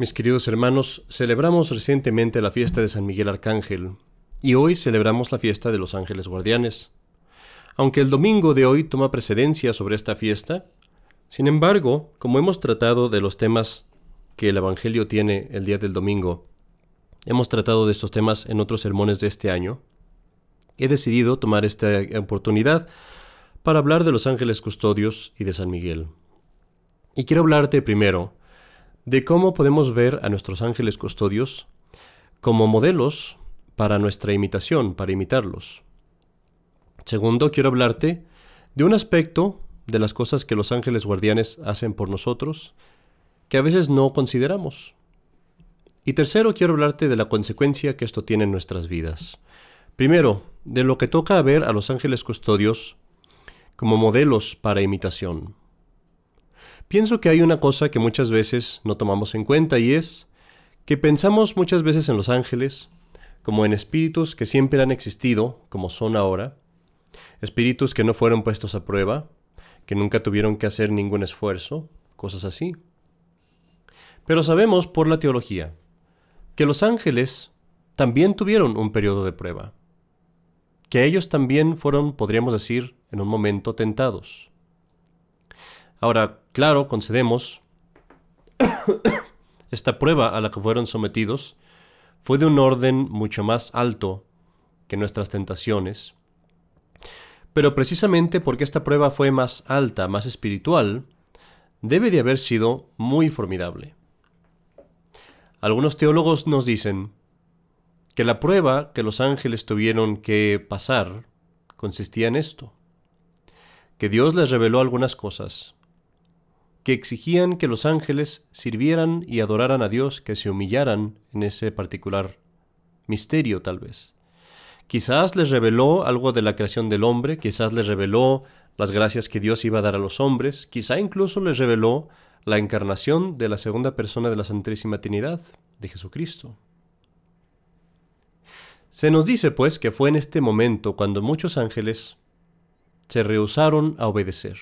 Mis queridos hermanos, celebramos recientemente la fiesta de San Miguel Arcángel y hoy celebramos la fiesta de los ángeles guardianes. Aunque el domingo de hoy toma precedencia sobre esta fiesta, sin embargo, como hemos tratado de los temas que el Evangelio tiene el día del domingo, hemos tratado de estos temas en otros sermones de este año, he decidido tomar esta oportunidad para hablar de los ángeles custodios y de San Miguel. Y quiero hablarte primero de cómo podemos ver a nuestros ángeles custodios como modelos para nuestra imitación, para imitarlos. Segundo, quiero hablarte de un aspecto de las cosas que los ángeles guardianes hacen por nosotros que a veces no consideramos. Y tercero, quiero hablarte de la consecuencia que esto tiene en nuestras vidas. Primero, de lo que toca ver a los ángeles custodios como modelos para imitación. Pienso que hay una cosa que muchas veces no tomamos en cuenta y es que pensamos muchas veces en los ángeles como en espíritus que siempre han existido, como son ahora, espíritus que no fueron puestos a prueba, que nunca tuvieron que hacer ningún esfuerzo, cosas así. Pero sabemos por la teología que los ángeles también tuvieron un periodo de prueba, que ellos también fueron, podríamos decir, en un momento tentados. Ahora, claro, concedemos, esta prueba a la que fueron sometidos fue de un orden mucho más alto que nuestras tentaciones, pero precisamente porque esta prueba fue más alta, más espiritual, debe de haber sido muy formidable. Algunos teólogos nos dicen que la prueba que los ángeles tuvieron que pasar consistía en esto, que Dios les reveló algunas cosas, que exigían que los ángeles sirvieran y adoraran a Dios, que se humillaran en ese particular misterio tal vez. Quizás les reveló algo de la creación del hombre, quizás les reveló las gracias que Dios iba a dar a los hombres, quizá incluso les reveló la encarnación de la segunda persona de la Santísima Trinidad, de Jesucristo. Se nos dice, pues, que fue en este momento cuando muchos ángeles se rehusaron a obedecer.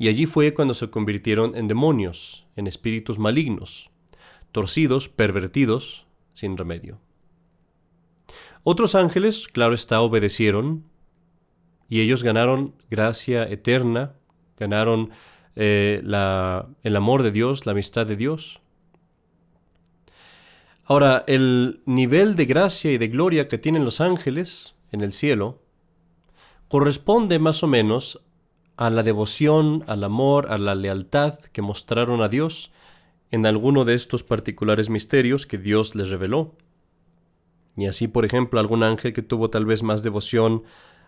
Y allí fue cuando se convirtieron en demonios, en espíritus malignos, torcidos, pervertidos, sin remedio. Otros ángeles, claro está, obedecieron y ellos ganaron gracia eterna, ganaron eh, el amor de Dios, la amistad de Dios. Ahora, el nivel de gracia y de gloria que tienen los ángeles en el cielo corresponde más o menos a la devoción, al amor, a la lealtad que mostraron a Dios en alguno de estos particulares misterios que Dios les reveló. Y así, por ejemplo, algún ángel que tuvo tal vez más devoción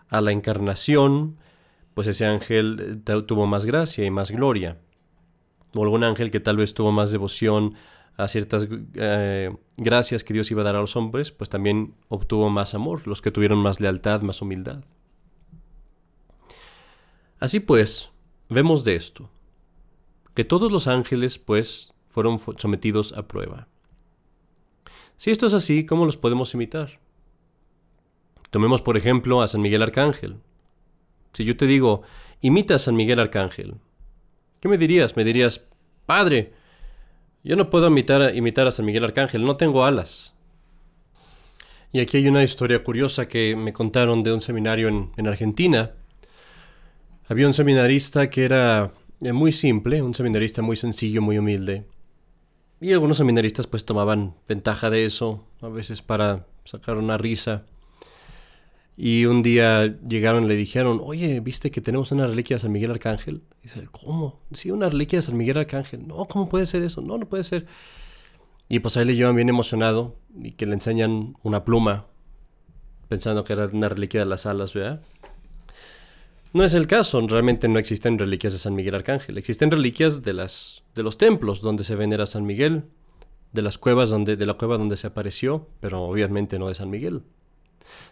a la encarnación, pues ese ángel eh, tuvo más gracia y más gloria. O algún ángel que tal vez tuvo más devoción a ciertas eh, gracias que Dios iba a dar a los hombres, pues también obtuvo más amor, los que tuvieron más lealtad, más humildad. Así pues, vemos de esto, que todos los ángeles, pues, fueron sometidos a prueba. Si esto es así, ¿cómo los podemos imitar? Tomemos por ejemplo a San Miguel Arcángel. Si yo te digo, imita a San Miguel Arcángel, ¿qué me dirías? Me dirías, Padre, yo no puedo imitar, imitar a San Miguel Arcángel, no tengo alas. Y aquí hay una historia curiosa que me contaron de un seminario en Argentina. Había un seminarista que era eh, muy simple, un seminarista muy sencillo, muy humilde. Y algunos seminaristas pues tomaban ventaja de eso, a veces para sacar una risa. Y un día llegaron y le dijeron, oye, ¿viste que tenemos una reliquia de San Miguel Arcángel? Y dice, ¿cómo? Sí, una reliquia de San Miguel Arcángel. No, ¿cómo puede ser eso? No, no puede ser. Y pues ahí le llevan bien emocionado y que le enseñan una pluma, pensando que era una reliquia de las alas, ¿verdad? No es el caso, realmente no existen reliquias de San Miguel Arcángel, existen reliquias de, las, de los templos donde se venera San Miguel, de las cuevas donde, de la cueva donde se apareció, pero obviamente no de San Miguel.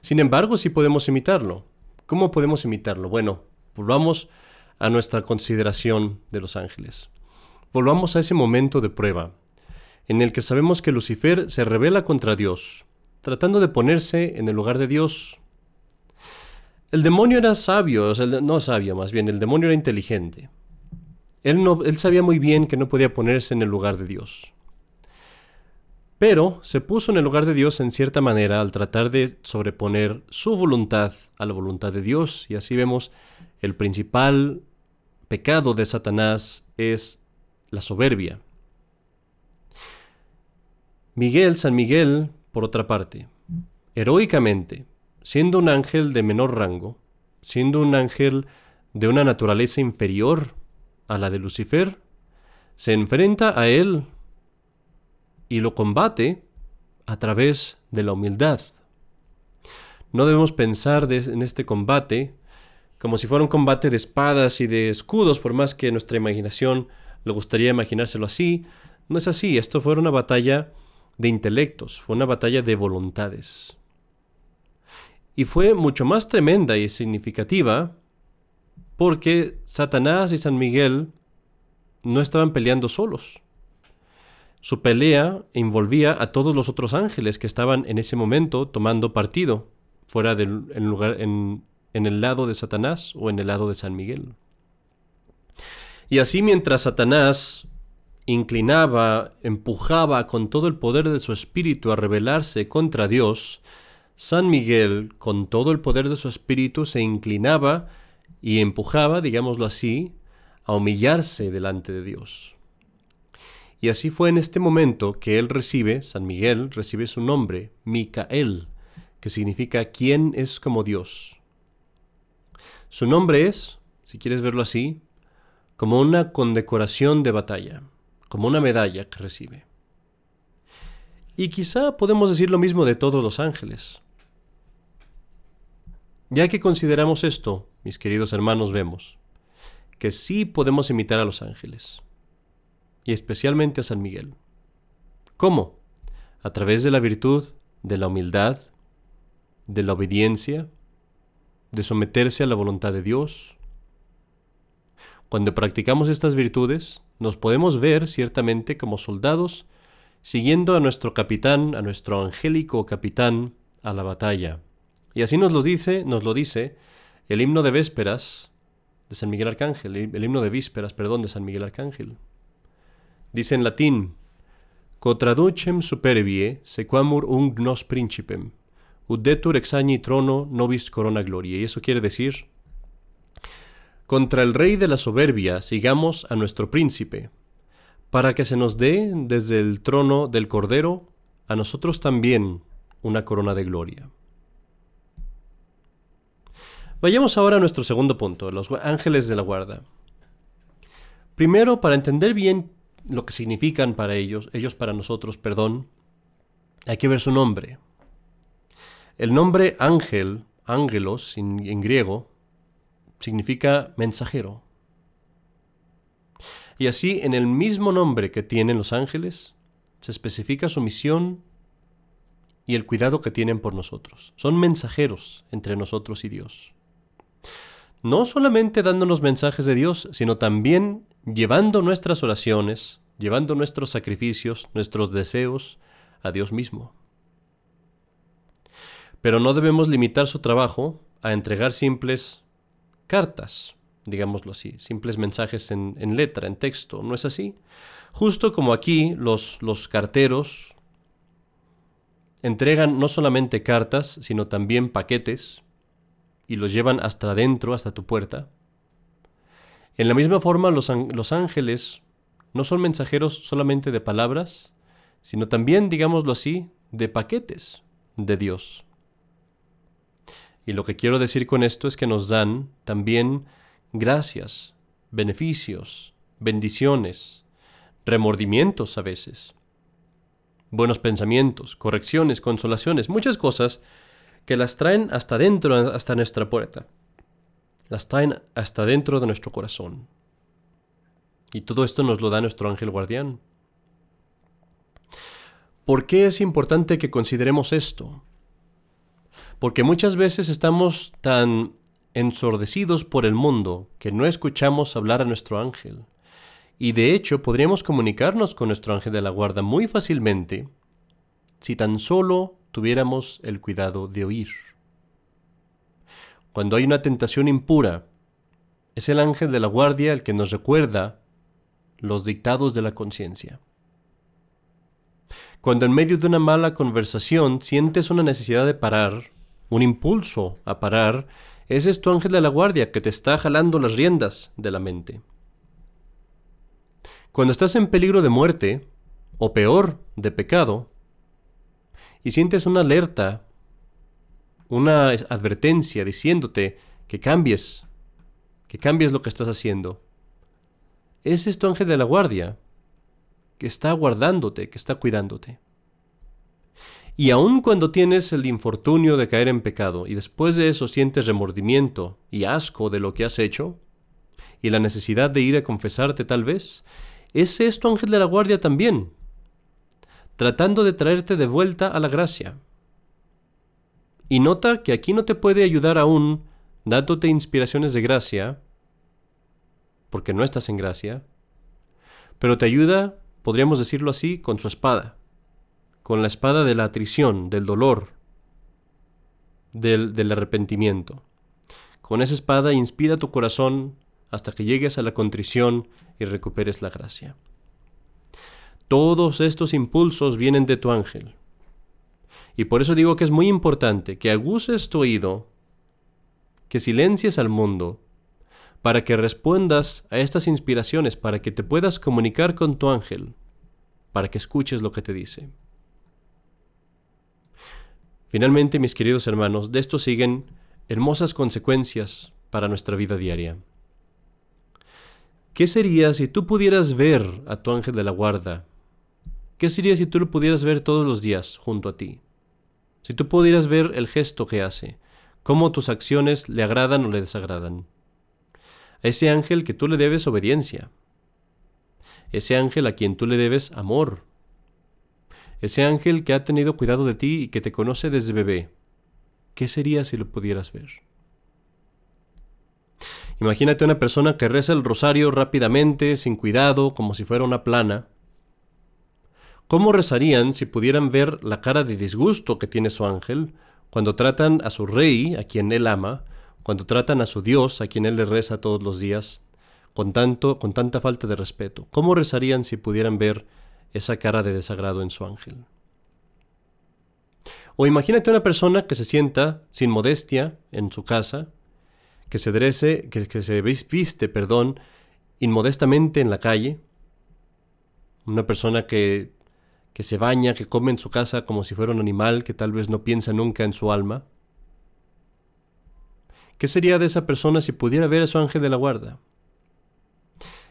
Sin embargo, sí podemos imitarlo. ¿Cómo podemos imitarlo? Bueno, volvamos a nuestra consideración de los ángeles. Volvamos a ese momento de prueba, en el que sabemos que Lucifer se revela contra Dios, tratando de ponerse en el lugar de Dios, el demonio era sabio, no sabio más bien, el demonio era inteligente. Él, él sabía muy bien que no podía ponerse en el lugar de Dios. pero se puso en el lugar de Dios en cierta manera al tratar de sobreponer su voluntad a la voluntad de Dios. Y así vemos el principal pecado de Satanás es la soberbia. Miguel, San Miguel, por otra parte, heroicamente, siendo un ángel de menor rango, siendo un ángel de una naturaleza inferior a la de Lucifer, se enfrenta a él y lo combate a través de la humildad. No debemos pensar en este combate como si fuera un combate de espadas y de escudos, por más que nuestra imaginación le gustaría imaginárselo así. No es así, esto fue una batalla de intelectos, fue una batalla de voluntades. Y fue mucho más tremenda y significativa porque Satanás y San Miguel no estaban peleando solos. Su pelea envolvía a todos los otros ángeles que estaban en ese momento tomando partido, fuera del lugar, en, en el lado de Satanás o en el lado de San Miguel. Y así mientras Satanás inclinaba, empujaba con todo el poder de su espíritu a rebelarse contra Dios, San Miguel, con todo el poder de su espíritu, se inclinaba y empujaba, digámoslo así, a humillarse delante de Dios. Y así fue en este momento que él recibe, San Miguel recibe su nombre, Micael, que significa ¿quién es como Dios? Su nombre es, si quieres verlo así, como una condecoración de batalla, como una medalla que recibe. Y quizá podemos decir lo mismo de todos los ángeles. Ya que consideramos esto, mis queridos hermanos, vemos que sí podemos imitar a los ángeles y especialmente a San Miguel. ¿Cómo? A través de la virtud de la humildad, de la obediencia, de someterse a la voluntad de Dios. Cuando practicamos estas virtudes, nos podemos ver ciertamente como soldados siguiendo a nuestro capitán, a nuestro angélico capitán, a la batalla. Y así nos lo dice, nos lo dice el himno de vésperas de San Miguel Arcángel, el himno de vísperas, perdón, de San Miguel Arcángel. Dice en latín, Cotraducem superbie sequamur ung nos principem, udetur exagni trono nobis corona gloria. Y eso quiere decir, contra el rey de la soberbia sigamos a nuestro príncipe, para que se nos dé desde el trono del Cordero a nosotros también una corona de gloria. Vayamos ahora a nuestro segundo punto, los ángeles de la guarda. Primero, para entender bien lo que significan para ellos, ellos para nosotros, perdón, hay que ver su nombre. El nombre ángel, ángelos en, griego, significa mensajero. Y así, en el mismo nombre que tienen los ángeles, se especifica su misión y el cuidado que tienen por nosotros. Son mensajeros entre nosotros y Dios. No solamente dándonos mensajes de Dios, sino también llevando nuestras oraciones, llevando nuestros sacrificios, nuestros deseos a Dios mismo. Pero no debemos limitar su trabajo a entregar simples cartas, digámoslo así, simples mensajes en, letra, en texto, ¿no es así? Justo como aquí los, los carteros entregan no solamente cartas, sino también paquetes y los llevan hasta adentro, hasta tu puerta. En la misma forma, los, los ángeles no son mensajeros solamente de palabras, sino también, digámoslo así, de paquetes de Dios. Y lo que quiero decir con esto es que nos dan también gracias, beneficios, bendiciones, remordimientos a veces, buenos pensamientos, correcciones, consolaciones, muchas cosas que las traen hasta dentro, hasta nuestra puerta las traen hasta dentro de nuestro corazón. Y todo esto nos lo da nuestro ángel guardián. ¿Por qué es importante que consideremos esto? Porque muchas veces estamos tan ensordecidos por el mundo que no escuchamos hablar a nuestro ángel. Y de hecho podríamos comunicarnos con nuestro ángel de la guarda muy fácilmente si tan solo tuviéramos el cuidado de oír. Cuando hay una tentación impura, es el ángel de la guardia el que nos recuerda los dictados de la conciencia. Cuando en medio de una mala conversación sientes una necesidad de parar, un impulso a parar, es tu ángel de la guardia que te está jalando las riendas de la mente. Cuando estás en peligro de muerte, o peor, de pecado, y sientes una alerta, una advertencia diciéndote que cambies, que cambies lo que estás haciendo, es tu ángel de la guardia, que está guardándote, que está cuidándote. Y aun cuando tienes el infortunio de caer en pecado y después de eso sientes remordimiento y asco de lo que has hecho, y la necesidad de ir a confesarte tal vez, es tu ángel de la guardia también, tratando de traerte de vuelta a la gracia. Y nota que aquí no te puede ayudar aún dándote inspiraciones de gracia, porque no estás en gracia, pero te ayuda, podríamos decirlo así, con su espada, con la espada de la atrición, del dolor, del, del arrepentimiento. Con esa espada inspira tu corazón hasta que llegues a la contrición y recuperes la gracia. Todos estos impulsos vienen de tu ángel. Y por eso digo que es muy importante que aguces tu oído, que silencies al mundo para que respondas a estas inspiraciones, para que te puedas comunicar con tu ángel, para que escuches lo que te dice. Finalmente, mis queridos hermanos, de esto siguen hermosas consecuencias para nuestra vida diaria. ¿Qué sería si tú pudieras ver a tu ángel de la guarda? ¿Qué sería si tú lo pudieras ver todos los días junto a ti? Si tú pudieras ver el gesto que hace, cómo tus acciones le agradan o le desagradan a ese ángel que tú le debes obediencia, ese ángel a quien tú le debes amor, ese ángel que ha tenido cuidado de ti y que te conoce desde bebé. ¿Qué sería si lo pudieras ver? Imagínate una persona que reza el rosario rápidamente, sin cuidado, como si fuera una plana. ¿Cómo rezarían si pudieran ver la cara de disgusto que tiene su ángel cuando tratan a su rey, a quien él ama, cuando tratan a su Dios, a quien Él le reza todos los días, con, tanto, con tanta falta de respeto? ¿Cómo rezarían si pudieran ver esa cara de desagrado en su ángel? O imagínate una persona que se sienta sin modestia en su casa, que se drese, que, se viste, perdón, inmodestamente en la calle, una persona que, que se baña, que come en su casa como si fuera un animal, que tal vez no piensa nunca en su alma, ¿Qué sería de esa persona si pudiera ver a su ángel de la guarda?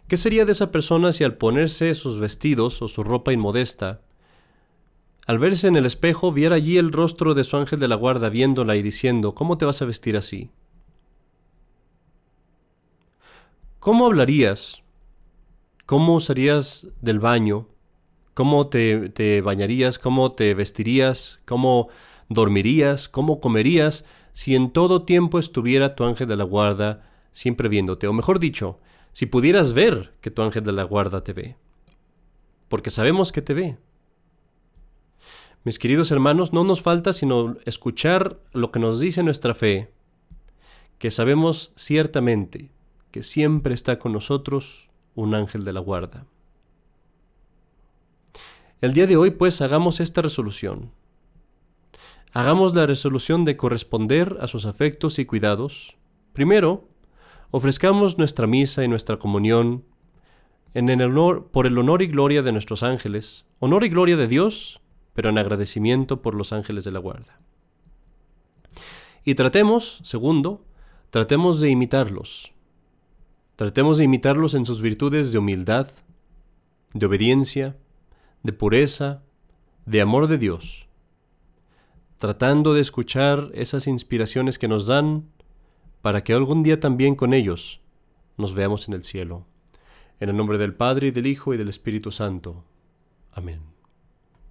¿Qué sería de esa persona si al ponerse sus vestidos o su ropa inmodesta, al verse en el espejo viera allí el rostro de su ángel de la guarda viéndola y diciendo, ¿cómo te vas a vestir así? ¿Cómo hablarías? ¿Cómo usarías del baño? ¿Cómo te, te bañarías? ¿Cómo te vestirías? ¿Cómo dormirías? ¿Cómo comerías? si en todo tiempo estuviera tu ángel de la guarda siempre viéndote, o mejor dicho, si pudieras ver que tu ángel de la guarda te ve, porque sabemos que te ve. Mis queridos hermanos, no nos falta sino escuchar lo que nos dice nuestra fe, que sabemos ciertamente que siempre está con nosotros un ángel de la guarda. El día de hoy pues hagamos esta resolución hagamos la resolución de corresponder a sus afectos y cuidados. Primero, ofrezcamos nuestra misa y nuestra comunión en el honor, por el honor y gloria de nuestros ángeles, honor y gloria de Dios, pero en agradecimiento por los ángeles de la guarda. Y tratemos, segundo, tratemos de imitarlos. Tratemos de imitarlos en sus virtudes de humildad, de obediencia, de pureza, de amor de Dios tratando de escuchar esas inspiraciones que nos dan para que algún día también con ellos nos veamos en el cielo. En el nombre del Padre y del Hijo y del Espíritu Santo. Amén.